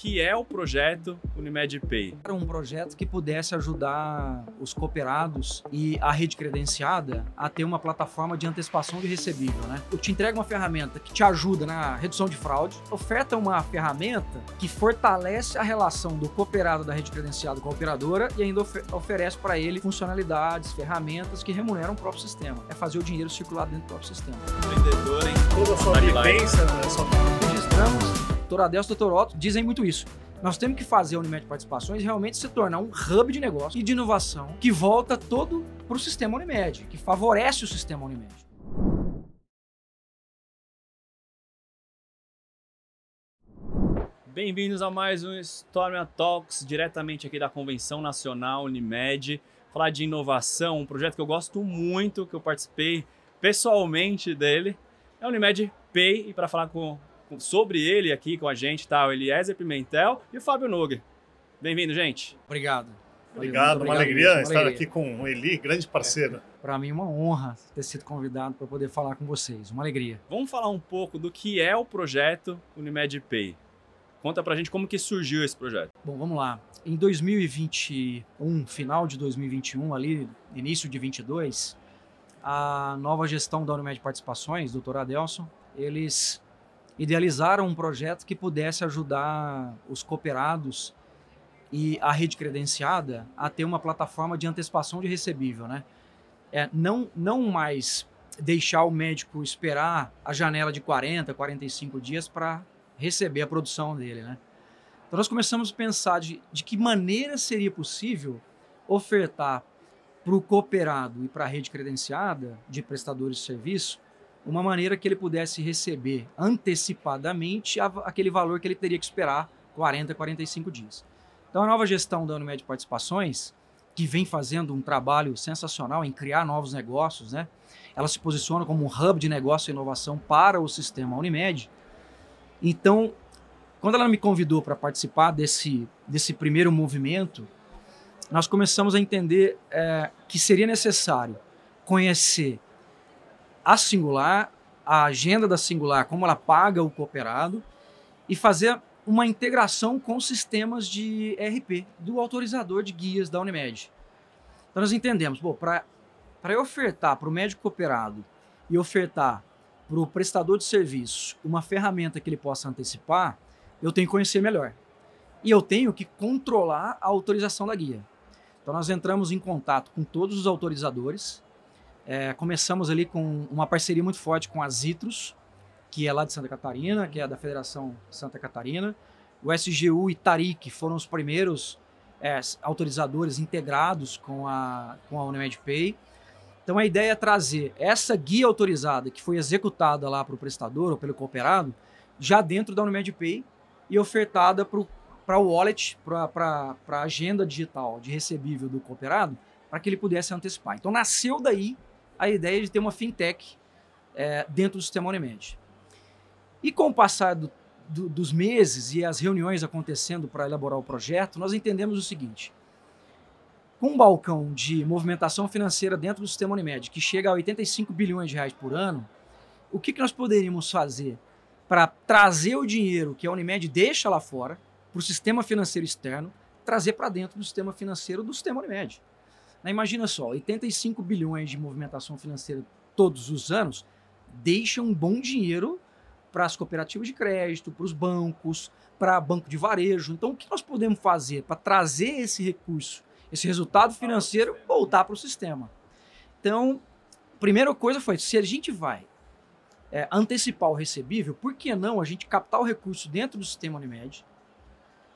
que é o projeto Unimed Pay. Era um projeto que pudesse ajudar os cooperados e a rede credenciada a ter uma plataforma de antecipação de recebível, né? Eu te entrego uma ferramenta que te ajuda na redução de fraude, oferta uma ferramenta que fortalece a relação do cooperado da rede credenciada com a operadora e ainda ofer oferece para ele funcionalidades, ferramentas que remuneram o próprio sistema. É fazer o dinheiro circular dentro do próprio sistema. Vendedor, hein? Toda a sua vivência, né? Só Registramos doutor Adelso e doutor Otto dizem muito isso. Nós temos que fazer a Unimed Participações realmente se tornar um hub de negócio e de inovação que volta todo para o sistema Unimed, que favorece o sistema Unimed. Bem-vindos a mais um Stormia Talks, diretamente aqui da Convenção Nacional Unimed. Falar de inovação, um projeto que eu gosto muito, que eu participei pessoalmente dele, é o Unimed Pay. E para falar com sobre ele aqui com a gente, tá? O Eliezer Pimentel e o Fábio Nogue. Bem-vindo, gente. Obrigado. Obrigado, uma alegria estar alegria. aqui com o Eli, grande parceiro. É, Para mim, uma honra ter sido convidado para poder falar com vocês. Uma alegria. Vamos falar um pouco do que é o projeto Unimed Pay. Conta pra gente como que surgiu esse projeto. Bom, vamos lá. Em 2021, final de 2021, ali, início de 22, a nova gestão da Unimed Participações, doutor Adelson, eles idealizaram um projeto que pudesse ajudar os cooperados e a rede credenciada a ter uma plataforma de antecipação de recebível, né? É, não, não mais deixar o médico esperar a janela de 40, 45 dias para receber a produção dele, né? Então nós começamos a pensar de, de que maneira seria possível ofertar para o cooperado e para a rede credenciada de prestadores de serviço uma maneira que ele pudesse receber antecipadamente aquele valor que ele teria que esperar 40, 45 dias. Então, a nova gestão da Unimed Participações, que vem fazendo um trabalho sensacional em criar novos negócios, né? ela se posiciona como um hub de negócio e inovação para o sistema Unimed. Então, quando ela me convidou para participar desse, desse primeiro movimento, nós começamos a entender é, que seria necessário conhecer a Singular, a agenda da Singular, como ela paga o cooperado e fazer uma integração com sistemas de RP do autorizador de guias da Unimed. Então nós entendemos, para ofertar para o médico cooperado e ofertar para o prestador de serviço uma ferramenta que ele possa antecipar, eu tenho que conhecer melhor. E eu tenho que controlar a autorização da guia. Então nós entramos em contato com todos os autorizadores, é, começamos ali com uma parceria muito forte com a Zitrus, que é lá de Santa Catarina, que é da Federação Santa Catarina. O SGU e Tarik foram os primeiros é, autorizadores integrados com a, com a Unimed Pay. Então a ideia é trazer essa guia autorizada que foi executada lá para o prestador ou pelo cooperado, já dentro da Unimed Pay e ofertada para o wallet, para a agenda digital de recebível do cooperado, para que ele pudesse antecipar. Então nasceu daí a ideia de ter uma fintech é, dentro do sistema Unimed. E com o passar do, do, dos meses e as reuniões acontecendo para elaborar o projeto, nós entendemos o seguinte: com um balcão de movimentação financeira dentro do sistema Unimed, que chega a 85 bilhões de reais por ano, o que, que nós poderíamos fazer para trazer o dinheiro que a Unimed deixa lá fora, para o sistema financeiro externo, trazer para dentro do sistema financeiro do sistema Unimed? Né, imagina só, 85 bilhões de movimentação financeira todos os anos deixam um bom dinheiro para as cooperativas de crédito, para os bancos, para banco de varejo. Então, o que nós podemos fazer para trazer esse recurso, esse resultado financeiro, voltar para o sistema? Então, a primeira coisa foi: se a gente vai é, antecipar o recebível, por que não a gente captar o recurso dentro do sistema Unimed?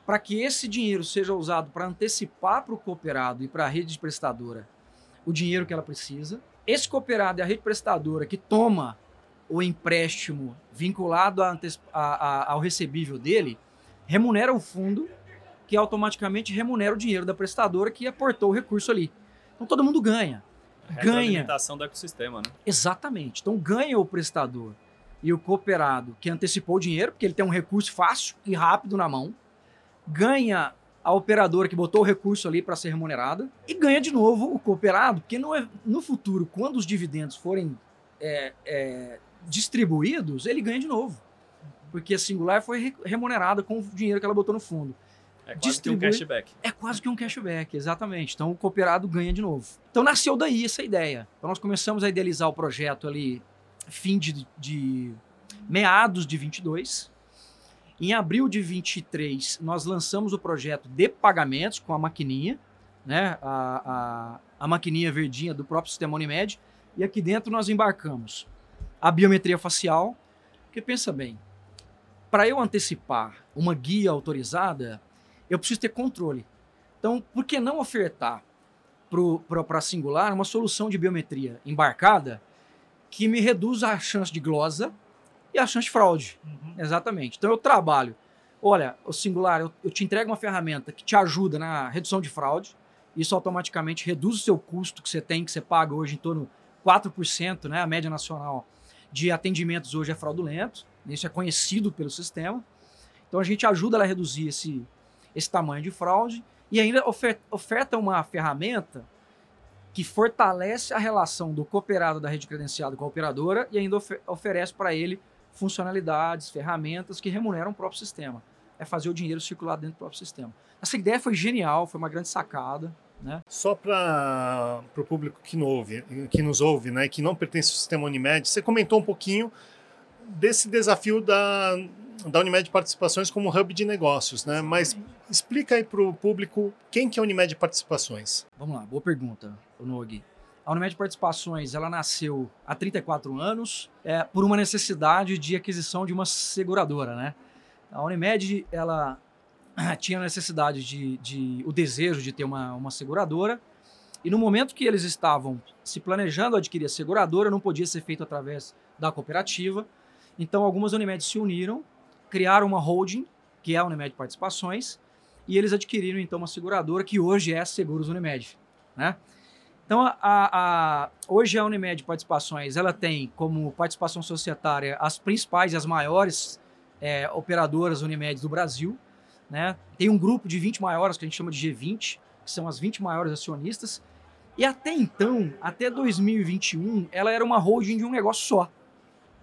Para que esse dinheiro seja usado para antecipar para o cooperado e para a rede prestadora o dinheiro que ela precisa. Esse cooperado e a rede prestadora que toma o empréstimo vinculado a, a, ao recebível dele, remunera o fundo que automaticamente remunera o dinheiro da prestadora que aportou o recurso ali. Então todo mundo ganha. Ganha. A do ecossistema, né? Exatamente. Então ganha o prestador e o cooperado que antecipou o dinheiro, porque ele tem um recurso fácil e rápido na mão ganha a operadora que botou o recurso ali para ser remunerada e ganha de novo o cooperado, porque no, é, no futuro, quando os dividendos forem é, é, distribuídos, ele ganha de novo. porque a Singular foi remunerada com o dinheiro que ela botou no fundo. É quase Distribui... que um cashback. É quase que um cashback, exatamente. Então o cooperado ganha de novo. Então nasceu daí essa ideia. Então nós começamos a idealizar o projeto ali fim de, de meados de 22. Em abril de 23, nós lançamos o projeto de pagamentos com a maquininha, né? A, a, a maquininha verdinha do próprio sistema Unimed. E aqui dentro nós embarcamos a biometria facial, porque pensa bem, para eu antecipar uma guia autorizada, eu preciso ter controle. Então, por que não ofertar para a Singular uma solução de biometria embarcada que me reduz a chance de glosa e a chance de fraude? Uhum. Exatamente. Então, eu trabalho. Olha, o Singular, eu, eu te entrego uma ferramenta que te ajuda na redução de fraude. Isso automaticamente reduz o seu custo que você tem, que você paga hoje em torno de 4%, né? A média nacional de atendimentos hoje é fraudulento. Isso é conhecido pelo sistema. Então a gente ajuda ela a reduzir esse, esse tamanho de fraude e ainda oferta uma ferramenta que fortalece a relação do cooperado da rede credenciada com a operadora e ainda ofer oferece para ele funcionalidades, ferramentas que remuneram o próprio sistema. É fazer o dinheiro circular dentro do próprio sistema. Essa ideia foi genial, foi uma grande sacada. Né? Só para o público que, não ouve, que nos ouve, né, que não pertence ao sistema Unimed, você comentou um pouquinho desse desafio da, da Unimed Participações como hub de negócios, né? Mas explica aí para o público quem que é a Unimed Participações. Vamos lá, boa pergunta, Nog. A Unimed Participações ela nasceu há 34 anos é, por uma necessidade de aquisição de uma seguradora, né? A Unimed ela tinha necessidade de, de o desejo de ter uma, uma seguradora e no momento que eles estavam se planejando adquirir a seguradora, não podia ser feito através da cooperativa. Então, algumas Unimed se uniram, criaram uma holding, que é a Unimed Participações, e eles adquiriram então uma seguradora que hoje é Seguros Unimed. Né? Então, a, a, hoje a Unimed Participações ela tem como participação societária as principais e as maiores é, operadoras Unimed do Brasil. Né? Tem um grupo de 20 maiores que a gente chama de G20, que são as 20 maiores acionistas. E até então, até 2021, ela era uma holding de um negócio só.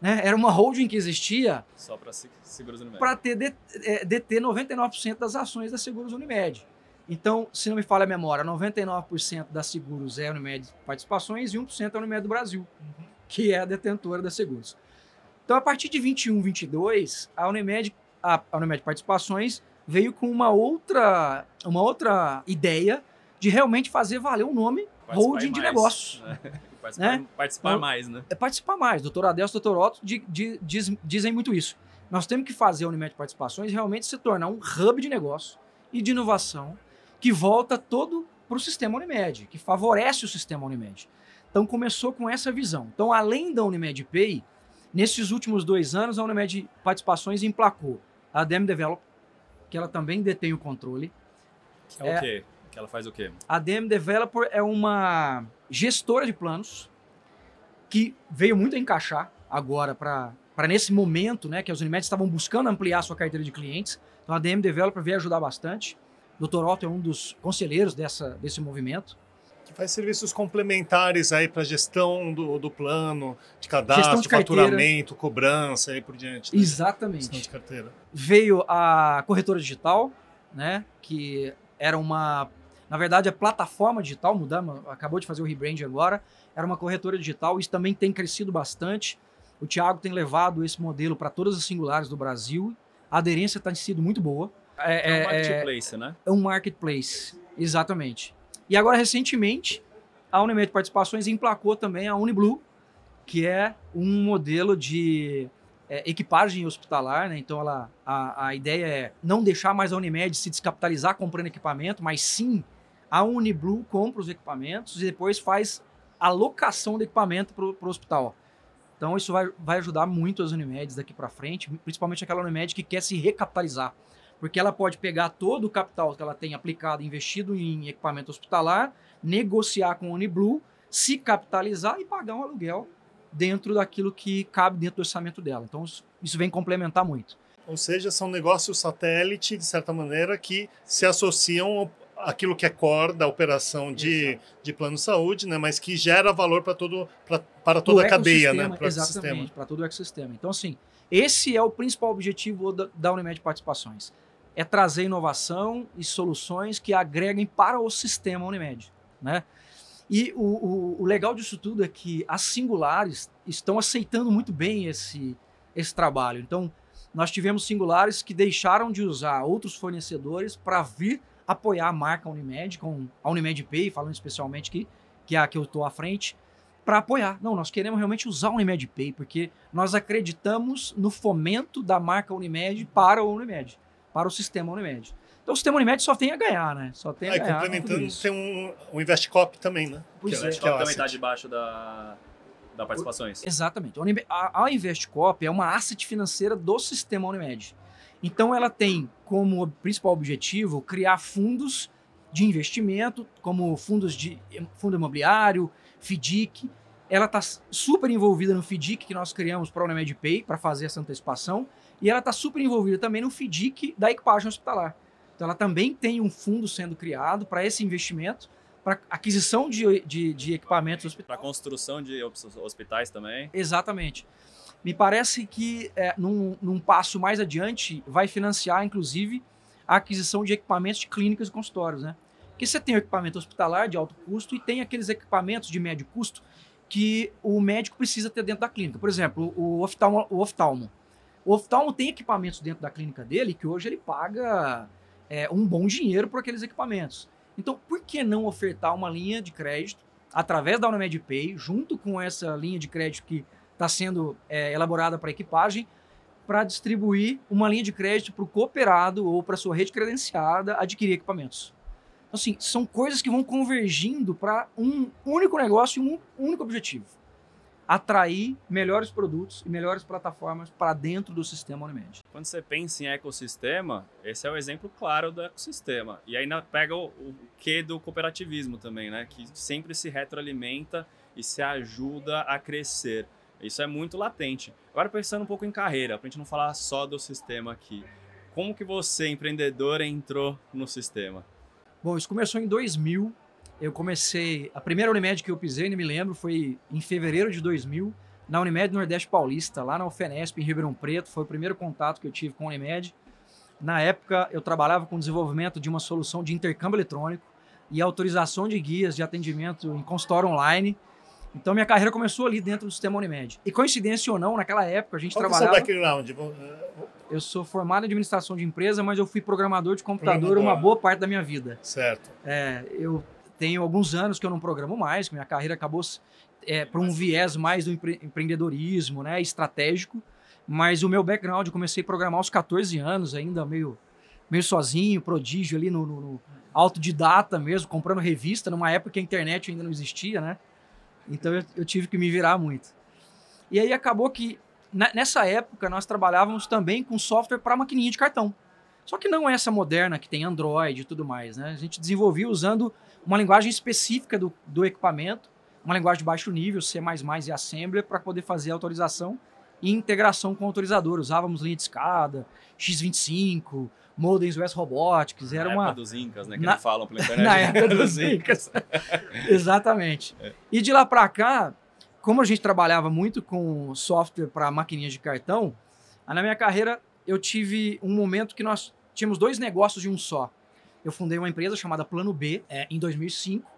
Né? Era uma holding que existia só para Seguros Unimed. Para ter é, deter 99% das ações da Seguros Unimed. Então, se não me falha a memória, 99% da Seguros é a Unimed Participações e 1% é a Unimed do Brasil, uhum. que é a detentora da Seguros. Então, a partir de 21, 22, a Unimed, a, a Unimed Participações veio com uma outra, uma outra ideia de realmente fazer valer o nome holding de negócios. Né? Participar, né? participar então, mais, né? É participar mais. Doutor Adelso e doutor Otto di, di, diz, dizem muito isso. Nós temos que fazer a Unimed Participações realmente se tornar um hub de negócio e de inovação que volta todo para o sistema Unimed, que favorece o sistema Unimed. Então começou com essa visão. Então, além da Unimed Pay, nesses últimos dois anos, a Unimed Participações emplacou a Dem Develop, que ela também detém o controle. Que é, é o quê? Que ela faz o quê? A DM Developer é uma gestora de planos que veio muito a encaixar agora para para nesse momento, né, que as Unimed estavam buscando ampliar sua carteira de clientes. Então a DM Developer veio ajudar bastante. O Dr. Otto é um dos conselheiros dessa, desse movimento. Que faz serviços complementares aí para gestão do, do plano, de cadastro, de faturamento, cobrança e por diante. Né? Exatamente. Gestão de carteira. Veio a corretora digital, né, que era uma na verdade, a plataforma digital, mudamos, acabou de fazer o rebrand agora, era uma corretora digital, isso também tem crescido bastante. O Thiago tem levado esse modelo para todas as singulares do Brasil. A aderência tem sido muito boa. É, é um é, marketplace, é, né? É um marketplace, exatamente. E agora, recentemente, a Unimed Participações emplacou também a Uniblue, que é um modelo de é, equipagem hospitalar, né? Então ela, a, a ideia é não deixar mais a Unimed se descapitalizar comprando equipamento, mas sim a Uniblue compra os equipamentos e depois faz a locação do equipamento para o hospital. Então isso vai, vai ajudar muito as Unimedes daqui para frente, principalmente aquela Unimed que quer se recapitalizar, porque ela pode pegar todo o capital que ela tem aplicado, investido em equipamento hospitalar, negociar com a Uniblue, se capitalizar e pagar um aluguel dentro daquilo que cabe dentro do orçamento dela. Então, isso vem complementar muito. Ou seja, são negócios satélite, de certa maneira, que se associam àquilo que é core da operação de, de plano de saúde, né, mas que gera valor para todo pra, para toda a cadeia, né, para exatamente, para todo o ecossistema. Então, assim, Esse é o principal objetivo da, da Unimed Participações. É trazer inovação e soluções que agreguem para o sistema Unimed. Né? E o, o, o, legal disso tudo é que as singulares estão aceitando muito bem esse, esse trabalho. Então, nós tivemos singulares que deixaram de usar outros fornecedores para vir apoiar a marca Unimed, com a Unimed Pay, falando especialmente aqui, que é a que eu estou à frente, para apoiar. Não, nós queremos realmente usar o Unimed Pay, porque nós acreditamos no fomento da marca Unimed para o Unimed, para o sistema Unimed. Então o sistema Unimed só tem a ganhar, né? Só tem a Aí, ganhar. complementando, tem um, um Investcop também, né? Pois que é. o Investcop também está debaixo da, da participações. Exatamente. A, a Investcop é uma asset financeira do sistema Unimed. Então ela tem como principal objetivo criar fundos de investimento, como fundos de fundo imobiliário, FDIC. Ela está super envolvida no FDIC que nós criamos para a Unimed Pay, para fazer essa antecipação. E ela está super envolvida também no FDIC da equipagem hospitalar. Então ela também tem um fundo sendo criado para esse investimento, para aquisição de, de, de equipamentos hospitalares. Para construção de hospitais também. Exatamente. Me parece que é, num, num, passo mais adiante vai financiar, inclusive, a aquisição de equipamentos de clínicas e consultórios, né? Porque você tem o equipamento hospitalar de alto custo e tem aqueles equipamentos de médio custo que o médico precisa ter dentro da clínica. Por exemplo, o oftalmo. O oftalmo, o oftalmo tem equipamentos dentro da clínica dele que hoje ele paga é, um bom dinheiro por aqueles equipamentos. Então, por que não ofertar uma linha de crédito através da Unimed Pay, junto com essa linha de crédito que está sendo é, elaborada para equipagem, para distribuir uma linha de crédito para o cooperado ou para sua rede credenciada adquirir equipamentos. Então, assim, são coisas que vão convergindo para um único negócio e um único objetivo: atrair melhores produtos e melhores plataformas para dentro do sistema Unimed. Quando você pensa em ecossistema, esse é o exemplo claro do ecossistema. E ainda pega o, o que do cooperativismo também, né? Que sempre se retroalimenta e se ajuda a crescer. Isso é muito latente. Agora pensando um pouco em carreira, para a gente não falar só do sistema aqui. Como que você, empreendedor, entrou no sistema? Bom, isso começou em 2000. Eu comecei... A primeira Unimed que eu pisei, não me lembro, foi em fevereiro de 2000, na Unimed Nordeste Paulista, lá na UFENESP, em Ribeirão Preto. Foi o primeiro contato que eu tive com a Unimed. Na época, eu trabalhava com o desenvolvimento de uma solução de intercâmbio eletrônico e autorização de guias de atendimento em consultório online então minha carreira começou ali dentro do sistema Unimed. E coincidência ou não, naquela época a gente Qual trabalhava. Qual é o seu background? Eu sou formado em administração de empresa, mas eu fui programador de computador uma boa parte da minha vida. Certo. É, eu tenho alguns anos que eu não programo mais, que minha carreira acabou é, para um viés mais do empre empreendedorismo, né, estratégico. Mas o meu background, eu comecei a programar aos 14 anos, ainda meio, meio sozinho, prodígio ali no, no, no autodidata mesmo, comprando revista, numa época que a internet ainda não existia, né? Então eu, eu tive que me virar muito. E aí acabou que nessa época nós trabalhávamos também com software para maquininha de cartão. Só que não essa moderna que tem Android e tudo mais. Né? A gente desenvolvia usando uma linguagem específica do, do equipamento, uma linguagem de baixo nível, C++ e Assembler, para poder fazer autorização e integração com o autorizador. Usávamos linha de escada, X25, modems US Robotics. Era na uma... época dos Incas, né? Que Na... não falam pela internet. na época dos Incas. Exatamente. É. E de lá para cá, como a gente trabalhava muito com software para maquininhas de cartão, na minha carreira eu tive um momento que nós tínhamos dois negócios de um só. Eu fundei uma empresa chamada Plano B é, em 2005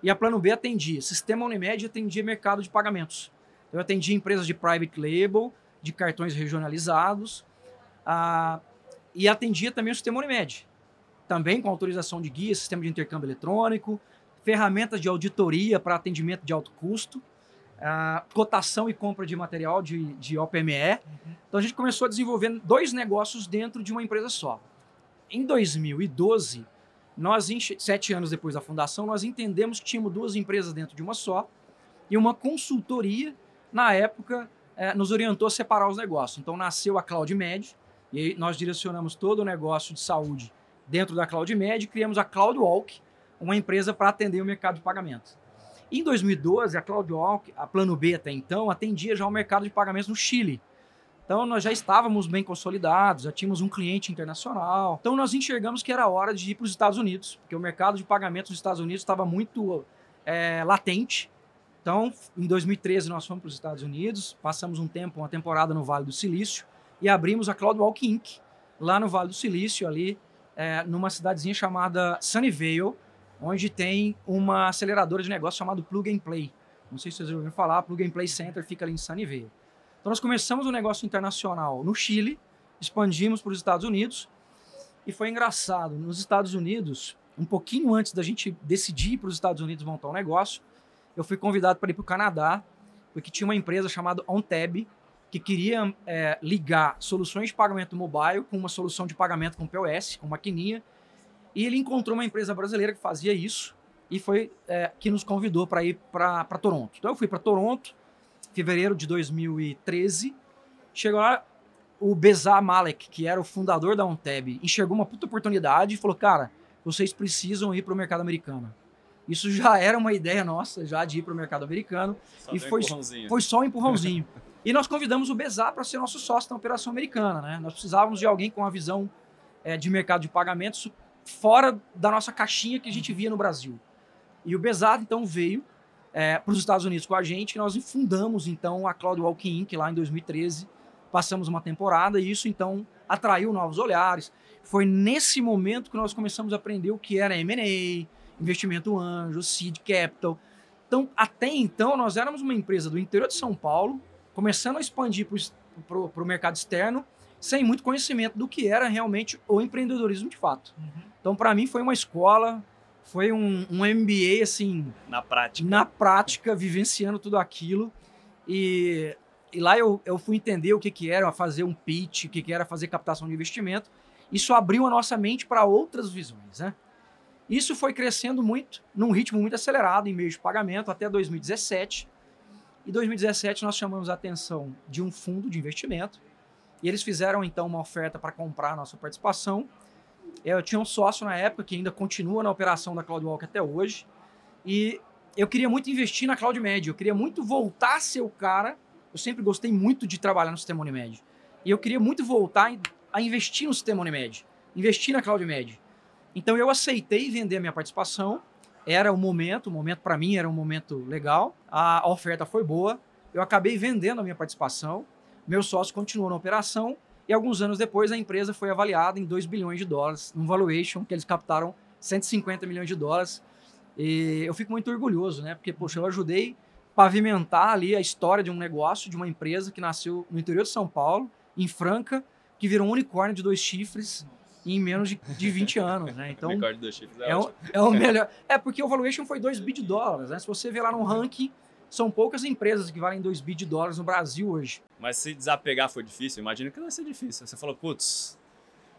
e a Plano B atendia sistema Unimed atendia mercado de pagamentos. Eu atendia empresas de private label, de cartões regionalizados, ah, e atendia também o sistema Unimed. Também com autorização de guia, sistema de intercâmbio eletrônico, ferramentas de auditoria para atendimento de alto custo, uh, cotação e compra de material de, de OPME. Uhum. Então a gente começou a desenvolver dois negócios dentro de uma empresa só. Em 2012, nós, sete anos depois da fundação, nós entendemos que tínhamos duas empresas dentro de uma só e uma consultoria, na época, eh, nos orientou a separar os negócios. Então nasceu a CloudMed, e nós direcionamos todo o negócio de saúde dentro da CloudMed e criamos a CloudWalk, uma empresa para atender o mercado de pagamentos. Em 2012, a CloudWalk, a Plano B até então, atendia já o mercado de pagamentos no Chile. Então nós já estávamos bem consolidados, já tínhamos um cliente internacional. Então nós enxergamos que era hora de ir para os Estados Unidos, porque o mercado de pagamentos dos Estados Unidos estava muito é, latente. Então, em 2013 nós fomos para os Estados Unidos, passamos um tempo, uma temporada no Vale do Silício, e abrimos a CloudWalk Inc., lá no Vale do Silício, ali, é, numa cidadezinha chamada Sunnyvale, onde tem uma aceleradora de negócio chamada Plug and Play. Não sei se vocês ouviram falar, Plug and Play Center fica ali em Sunnyvale. Então nós começamos um negócio internacional no Chile, expandimos para os Estados Unidos e foi engraçado. Nos Estados Unidos, um pouquinho antes da gente decidir ir para os Estados Unidos montar um negócio, eu fui convidado para ir para o Canadá, porque tinha uma empresa chamada OnTab que queria é, ligar soluções de pagamento mobile com uma solução de pagamento com POS, com maquininha, e ele encontrou uma empresa brasileira que fazia isso e foi é, que nos convidou para ir para Toronto. Então eu fui para Toronto, fevereiro de 2013. Chegou lá, o Bezar Malek, que era o fundador da OnTab, enxergou uma puta oportunidade e falou: Cara, vocês precisam ir para o mercado americano. Isso já era uma ideia nossa, já de ir para o mercado americano. Só e um foi, foi só um empurrãozinho. e nós convidamos o Bezar para ser nosso sócio na operação americana. Né? Nós precisávamos de alguém com uma visão é, de mercado de pagamentos fora da nossa caixinha que a gente via no Brasil. E o Bezar, então, veio é, para os Estados Unidos com a gente nós fundamos, então, a CloudWalk Inc. lá em 2013. Passamos uma temporada e isso, então, atraiu novos olhares. Foi nesse momento que nós começamos a aprender o que era M&A, investimento anjo, seed capital. Então, até então, nós éramos uma empresa do interior de São Paulo, começando a expandir para o mercado externo, sem muito conhecimento do que era realmente o empreendedorismo de fato. Então, para mim, foi uma escola, foi um, um MBA, assim, Na prática. na prática, vivenciando tudo aquilo. E, e lá eu, eu fui entender o que, que era fazer um pitch, o que, que era fazer captação de investimento. Isso abriu a nossa mente para outras visões, né? Isso foi crescendo muito, num ritmo muito acelerado, em meio de pagamento, até 2017. Em 2017, nós chamamos a atenção de um fundo de investimento. E eles fizeram, então, uma oferta para comprar a nossa participação. Eu tinha um sócio na época que ainda continua na operação da CloudWalk até hoje. E eu queria muito investir na CloudMed. Eu queria muito voltar a ser o cara. Eu sempre gostei muito de trabalhar no sistema Unimed. E eu queria muito voltar a investir no sistema Unimed. Investir na CloudMed. Então eu aceitei vender a minha participação. Era o momento, o momento para mim era um momento legal. A oferta foi boa. Eu acabei vendendo a minha participação. Meu sócio continuou na operação. E alguns anos depois a empresa foi avaliada em 2 bilhões de dólares, num valuation que eles captaram 150 milhões de dólares. E eu fico muito orgulhoso, né? Porque, poxa, eu ajudei pavimentar ali a história de um negócio, de uma empresa que nasceu no interior de São Paulo, em Franca, que virou um unicórnio de dois chifres em menos de, de 20 anos, né? Então, Recorde dos chifres é, é o, é o melhor. É porque o valuation foi 2 bi de dólares, né? Se você ver lá no ranking, são poucas empresas que valem 2 bi de dólares no Brasil hoje. Mas se desapegar foi difícil, imagino que não vai ser difícil. Você falou, putz,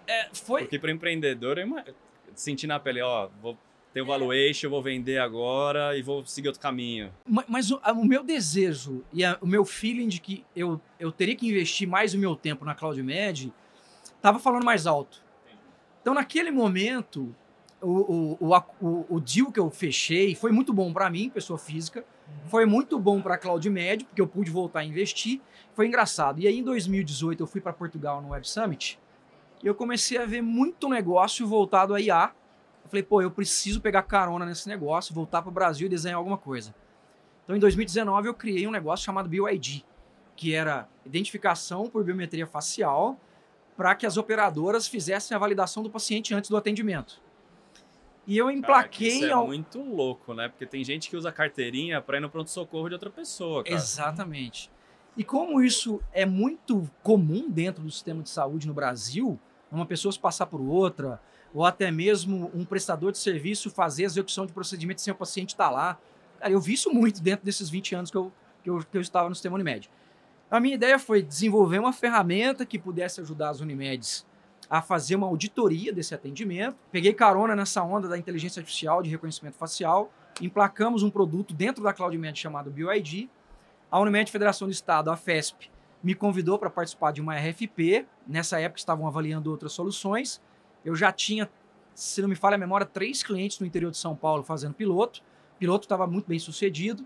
É, foi, porque para empreendedor, eu sentir na pele, ó, vou ter o valuation, vou vender agora e vou seguir outro caminho. Ma- Mas o, o meu desejo e a- o meu feeling de que eu, eu teria que investir mais o meu tempo na CloudMed estava falando mais alto. Então, naquele momento, o, o, o, o deal que eu fechei foi muito bom para mim, pessoa física, foi muito bom para a CloudMed, porque eu pude voltar a investir. Foi engraçado. E aí, em 2018, eu fui para Portugal no Web Summit e eu comecei a ver muito negócio voltado a IA. Eu falei, pô, eu preciso pegar carona nesse negócio, voltar para o Brasil e desenhar alguma coisa. Então, em 2019, eu criei um negócio chamado BioID, que era identificação por biometria facial para que as operadoras fizessem a validação do paciente antes do atendimento. E eu Cara, emplaquei... isso é ao- muito louco, né? Porque tem gente que usa carteirinha para ir no pronto-socorro de outra pessoa, cara. Exatamente. E como isso é muito comum dentro do sistema de saúde no Brasil, uma pessoa se passar por outra, ou até mesmo um prestador de serviço fazer a execução de procedimento sem o paciente estar lá. Cara, eu vi isso muito dentro desses 20 anos que eu, que eu, que eu estava no sistema Unimed. A minha ideia foi desenvolver uma ferramenta que pudesse ajudar as Unimedes a fazer uma auditoria desse atendimento. Peguei carona nessa onda da inteligência artificial de reconhecimento facial, emplacamos um produto dentro da CloudMed chamado BioID, a Unimed Federação do Estado, a FESP, me convidou para participar de uma RFP. Nessa época estavam avaliando outras soluções. Eu já tinha, se não me falha a memória, três clientes no interior de São Paulo fazendo piloto. O piloto estava muito bem sucedido.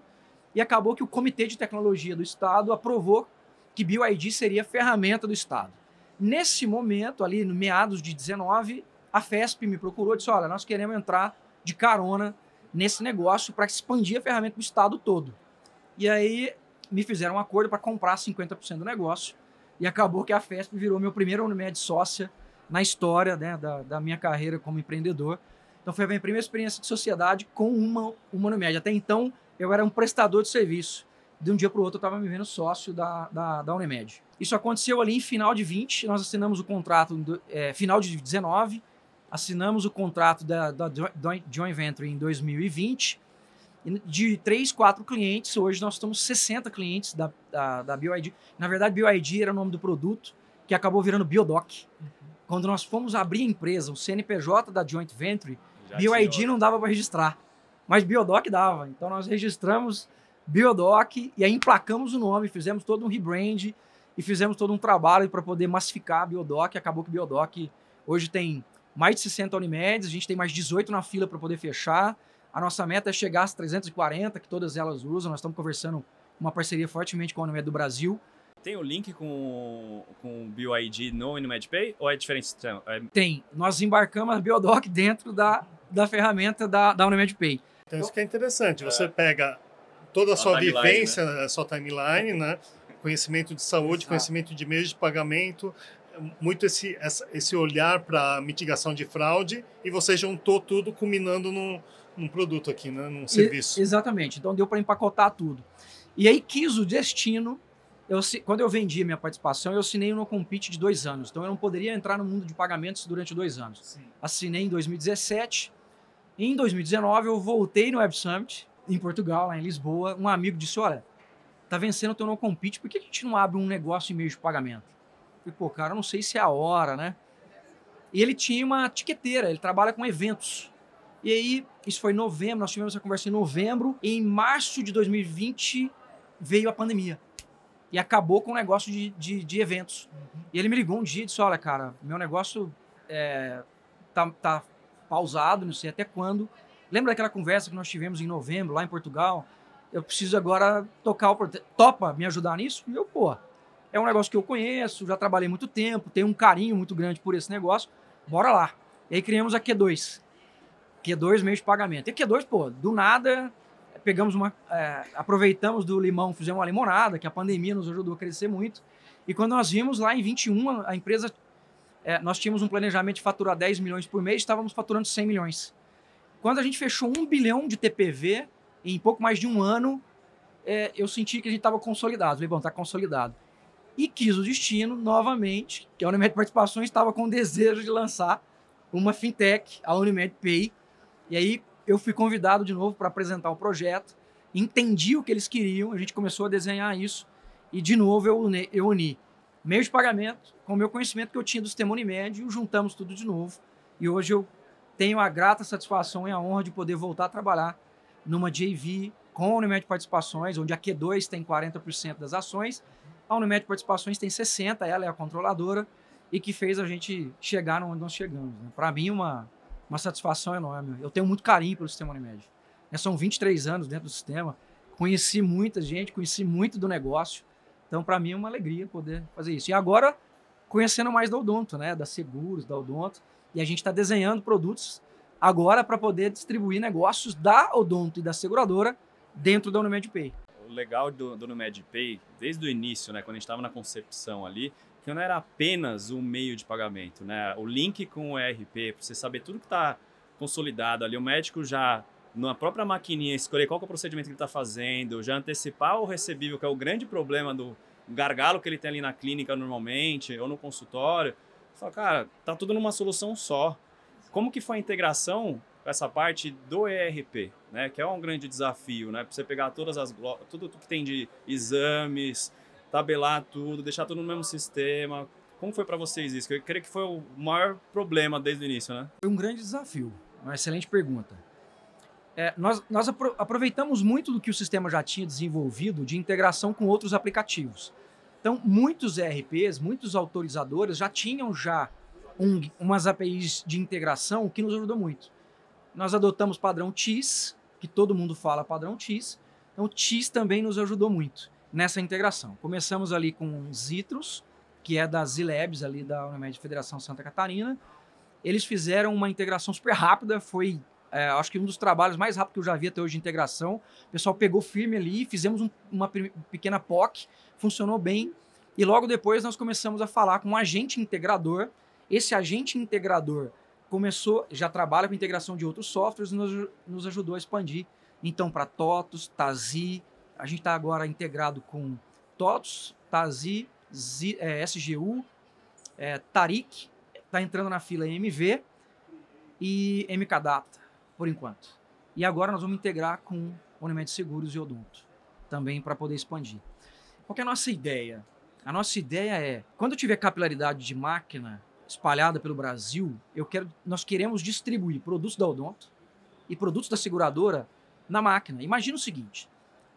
E acabou que o Comitê de Tecnologia do Estado aprovou que BioID seria ferramenta do Estado. Nesse momento, ali no meados de 19, a FESP me procurou e disse: Olha, nós queremos entrar de carona nesse negócio para expandir a ferramenta do Estado todo. E aí me fizeram um acordo para comprar 50% do negócio. E acabou que a FESP virou meu primeiro Unimed sócia na história né, da, da minha carreira como empreendedor. Então foi a minha primeira experiência de sociedade com uma, uma Unimed. Até então eu era um prestador de serviço. De um dia para o outro eu estava me vendo sócio da, da, da, Unimed. Isso aconteceu ali em final de 20, nós assinamos o contrato é, final de 19, assinamos o contrato da, da Joint Venture em 2020. De 3, 4 clientes, hoje nós estamos 60 clientes da, da, da BioID. Na verdade, BioID era o nome do produto, que acabou virando Biodoc. Uhum. Quando nós fomos abrir a empresa, o CNPJ da Joint Venture, Já BioID não dava para registrar, mas Biodoc dava. Então nós registramos Biodoc e aí emplacamos o nome, fizemos todo um rebrand e fizemos todo um trabalho para poder massificar a Biodoc. Acabou que Biodoc hoje tem mais de 60 Unimedes, a gente tem mais 18 na fila para poder fechar. A nossa meta é chegar às 340, que todas elas usam. Nós estamos conversando uma parceria fortemente com a Unimed do Brasil. Tem o link com, com o BioID no UniMedPay ou é diferente? É... Tem. Nós embarcamos a Biodoc dentro da, da ferramenta da, da UniMedPay. Então isso que é interessante. Você é. pega toda a, a sua vivência, né? a sua timeline, né? conhecimento de saúde, Exato. conhecimento de meios de pagamento, muito esse, esse olhar para mitigação de fraude e você juntou tudo culminando num, num produto aqui, né? num serviço. E, exatamente, então deu para empacotar tudo. E aí quis o destino. Eu, quando eu vendi minha participação, eu assinei no compete de dois anos. Então eu não poderia entrar no mundo de pagamentos durante dois anos. Sim. Assinei em 2017. Em 2019 eu voltei no Web Summit, em Portugal, lá em Lisboa. Um amigo disse: Olha, tá vencendo o teu no compete, por que a gente não abre um negócio em meio de pagamento? falei, pô, cara, eu não sei se é a hora, né? E ele tinha uma tiqueteira, ele trabalha com eventos. E aí, isso foi em novembro, nós tivemos essa conversa em novembro, e em março de 2020 veio a pandemia. E acabou com o negócio de, de, de eventos. Uhum. E ele me ligou um dia e disse: Olha, cara, meu negócio é, tá, tá pausado, não sei até quando. Lembra daquela conversa que nós tivemos em novembro, lá em Portugal? Eu preciso agora tocar o. Topa me ajudar nisso? E eu, pô, é um negócio que eu conheço, já trabalhei muito tempo, tenho um carinho muito grande por esse negócio, bora lá. E aí criamos a Q2. Q2 meio de pagamento. E Q2, pô, do nada, pegamos uma. É, aproveitamos do limão, fizemos uma limonada, que a pandemia nos ajudou a crescer muito. E quando nós vimos lá em 21, a empresa. É, nós tínhamos um planejamento de faturar 10 milhões por mês, estávamos faturando 100 milhões. Quando a gente fechou um bilhão de TPV, em pouco mais de um ano, é, eu senti que a gente estava consolidado. Falei, bom, está consolidado e quis o destino novamente, que a Unimed Participações estava com desejo de lançar uma fintech, a Unimed Pay. E aí eu fui convidado de novo para apresentar o projeto, entendi o que eles queriam, a gente começou a desenhar isso e de novo eu uni, eu uni meio de pagamento com o meu conhecimento que eu tinha do sistema Unimed e juntamos tudo de novo. E hoje eu tenho a grata satisfação e a honra de poder voltar a trabalhar numa JV com a Unimed Participações, onde a Q2 tem 40% das ações a Unimed Participações tem 60, ela é a controladora e que fez a gente chegar onde nós chegamos. Né? Para mim, uma, uma satisfação enorme. Eu tenho muito carinho pelo sistema Unimed. Né? São 23 anos dentro do sistema, conheci muita gente, conheci muito do negócio. Então, para mim, é uma alegria poder fazer isso. E agora, conhecendo mais da Odonto, né? da Seguros, da Odonto, e a gente está desenhando produtos agora para poder distribuir negócios da Odonto e da seguradora dentro da Unimed Pay o legal do, do NuMedPay, desde o início, né, quando a gente estava na concepção ali, que não era apenas um meio de pagamento, né? O link com o ERP, para você saber tudo que está consolidado ali, o médico já na própria maquininha escolher qual é o procedimento que ele está fazendo, já antecipar o recebível, que é o grande problema do gargalo que ele tem ali na clínica normalmente ou no consultório. Fala, cara, tá tudo numa solução só. Como que foi a integração essa parte do ERP, né? Que é um grande desafio, né? Para você pegar todas as tudo que tem de exames, tabelar tudo, deixar tudo no mesmo sistema. Como foi para vocês isso? Eu creio que foi o maior problema desde o início, né? Foi um grande desafio. Uma excelente pergunta. É, nós, nós aproveitamos muito do que o sistema já tinha desenvolvido de integração com outros aplicativos. Então, muitos ERPs, muitos autorizadores já tinham já um, umas APIs de integração que nos ajudou muito nós adotamos padrão TIS, que todo mundo fala padrão TIS. Então, o TIS também nos ajudou muito nessa integração. Começamos ali com Zitrus, que é da Zilabs, ali da Unimed Federação Santa Catarina. Eles fizeram uma integração super rápida, foi é, acho que um dos trabalhos mais rápidos que eu já vi até hoje de integração. O pessoal pegou firme ali, fizemos um, uma pequena POC, funcionou bem. E logo depois nós começamos a falar com um agente integrador. Esse agente integrador começou, já trabalha com integração de outros softwares e nos, nos ajudou a expandir. Então, para TOTOS, TAZI, a gente está agora integrado com TOTOS, TAZI, Z, é, SGU, é, Tarik, está entrando na fila MV e MKData, por enquanto. E agora nós vamos integrar com Unimed Seguros e Odonto, também para poder expandir. Qual é a nossa ideia? A nossa ideia é, quando tiver capilaridade de máquina espalhada pelo Brasil, eu quero, nós queremos distribuir produtos da Odonto e produtos da seguradora na máquina. Imagina o seguinte: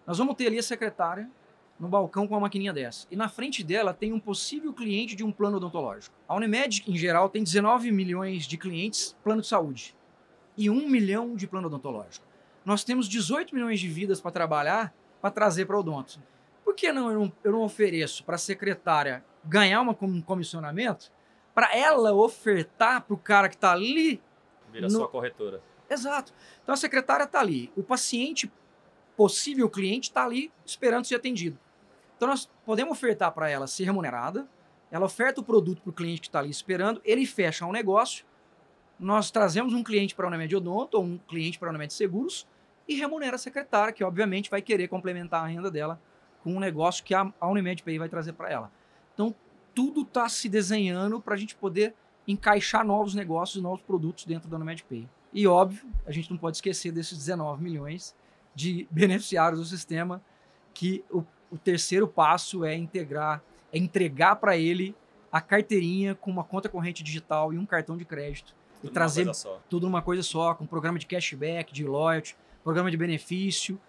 nós vamos ter ali a secretária no balcão com uma maquininha dessa. E na frente dela tem um possível cliente de um plano odontológico. A Unimed, em geral, tem 19 milhões de clientes plano de saúde e 1 milhão de plano odontológico. Nós temos 18 milhões de vidas para trabalhar para trazer para o odonto. Por que não eu, não eu não ofereço para a secretária ganhar uma, um comissionamento para ela ofertar para o cara que está ali? Vira no... sua corretora. Exato. Então a secretária está ali, o paciente, possível cliente, está ali esperando ser atendido. Então nós podemos ofertar para ela ser remunerada, ela oferta o produto para o cliente que está ali esperando, ele fecha um negócio, nós trazemos um cliente para a Unimed Odonto ou um cliente para a Unimed Seguros e remunera a secretária, que obviamente vai querer complementar a renda dela com um negócio que a, Unimed Pay vai trazer para ela. Então tudo está se desenhando para a gente poder encaixar novos negócios, novos produtos dentro da Unimed Pay. E óbvio, a gente não pode esquecer desses 19 milhões de beneficiários do sistema que o o terceiro passo é integrar, é entregar para ele a carteirinha com uma conta corrente digital e um cartão de crédito. Tudo e trazer tudo numa coisa só, com programa de cashback, de loyalty, programa de benefício,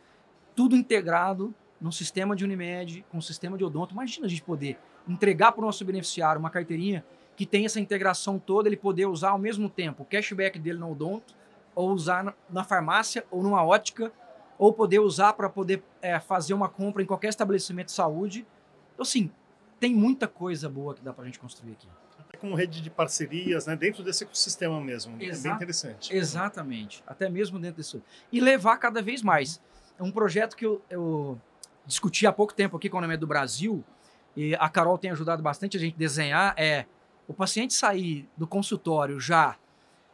tudo integrado num sistema de Unimed, com um sistema de odonto. Imagina a gente poder entregar para o nosso beneficiário uma carteirinha que tem essa integração toda, ele poder usar ao mesmo tempo o cashback dele no odonto, ou usar na farmácia ou numa ótica ou poder usar para poder é, fazer uma compra em qualquer estabelecimento de saúde. Então, assim, tem muita coisa boa que dá para a gente construir aqui. Como rede de parcerias, né, dentro desse ecossistema mesmo. Exa é bem interessante. Exatamente. Até mesmo dentro disso. E levar cada vez mais. É um projeto que eu, eu discuti há pouco tempo aqui com o Nome do Brasil, e a Carol tem ajudado bastante a gente desenhar, é o paciente sair do consultório já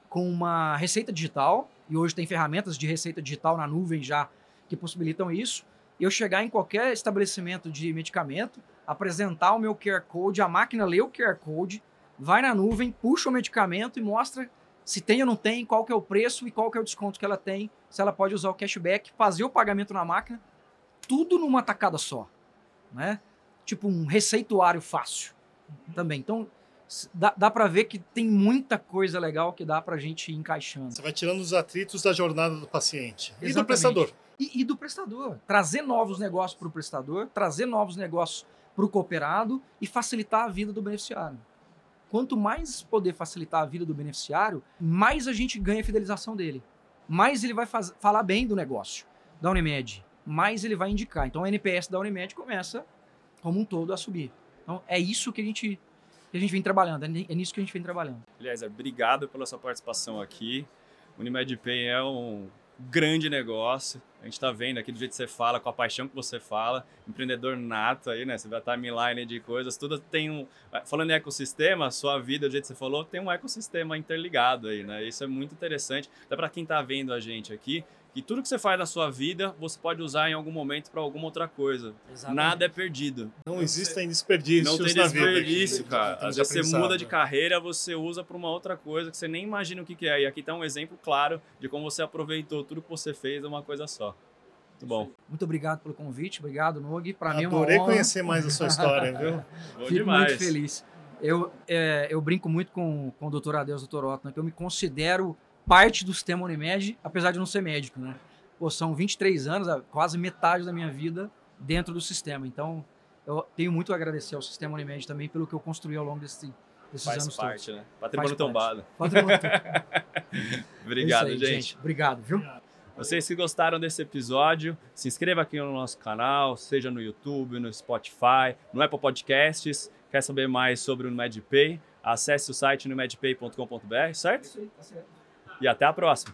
com uma receita digital, e hoje tem ferramentas de receita digital na nuvem já que possibilitam isso. Eu chegar em qualquer estabelecimento de medicamento, apresentar o meu QR Code, a máquina lê o QR Code, vai na nuvem, puxa o medicamento e mostra se tem ou não tem, qual que é o preço e qual que é o desconto que ela tem, se ela pode usar o cashback, fazer o pagamento na máquina, tudo numa tacada só, né? Tipo um receituário fácil também. Então, dá, dá para ver que tem muita coisa legal que dá para a gente ir encaixando. Você vai tirando os atritos da jornada do paciente Exatamente. e do prestador. E, e do prestador. Trazer novos negócios para o prestador, trazer novos negócios para o cooperado e facilitar a vida do beneficiário. Quanto mais poder facilitar a vida do beneficiário, mais a gente ganha a fidelização dele. Mais ele vai faz, falar bem do negócio da Unimed. Mais ele vai indicar. Então, o NPS da Unimed começa, como um todo, a subir. Então, é isso que a gente que a gente vem trabalhando, é, é nisso que a gente vem trabalhando. Aliás, obrigado pela sua participação aqui. Unimed Pay é um grande negócio. A gente está vendo aqui do jeito que você fala, com a paixão que você fala, empreendedor nato aí, né? Você vai estar timeline de coisas, tudo tem um. Falando em ecossistema, a sua vida, do jeito que você falou, tem um ecossistema interligado aí, né? Isso é muito interessante. Até para quem está vendo a gente aqui, que tudo que você faz na sua vida você pode usar em algum momento para alguma outra coisa. Exatamente. Nada é perdido. Não existem desperdícios. Não tem desperdício, cara. Às vezes você muda de carreira, você usa para uma outra coisa que você nem imagina o que, que é. E aqui está um exemplo claro de como você aproveitou tudo que você fez de uma coisa só. Muito bom. Muito obrigado pelo convite, obrigado, Nog. Para mim é uma honra. conhecer mais a sua história, viu? Bom Fico demais. muito feliz. Eu, é, eu brinco muito com, com o doutor Adeus, doutor Otto, que eu me considero parte do sistema Unimed, apesar de não ser médico, né? Pô, são 23 anos, quase metade da minha vida dentro do sistema. Então, eu tenho muito a agradecer ao sistema Unimed também pelo que eu construí ao longo desse, desses Faz anos parte, todos. né? Patrimônio Faz tombado. Patrimônio Obrigado, aí, gente. gente. Obrigado, viu? Vocês que gostaram desse episódio, se inscreva aqui no nosso canal, seja no YouTube, no Spotify, no Apple Podcasts. Quer saber mais sobre o MedPay? Acesse o site no medpay.com.br, certo? Isso aí, tá certo. E até a próxima.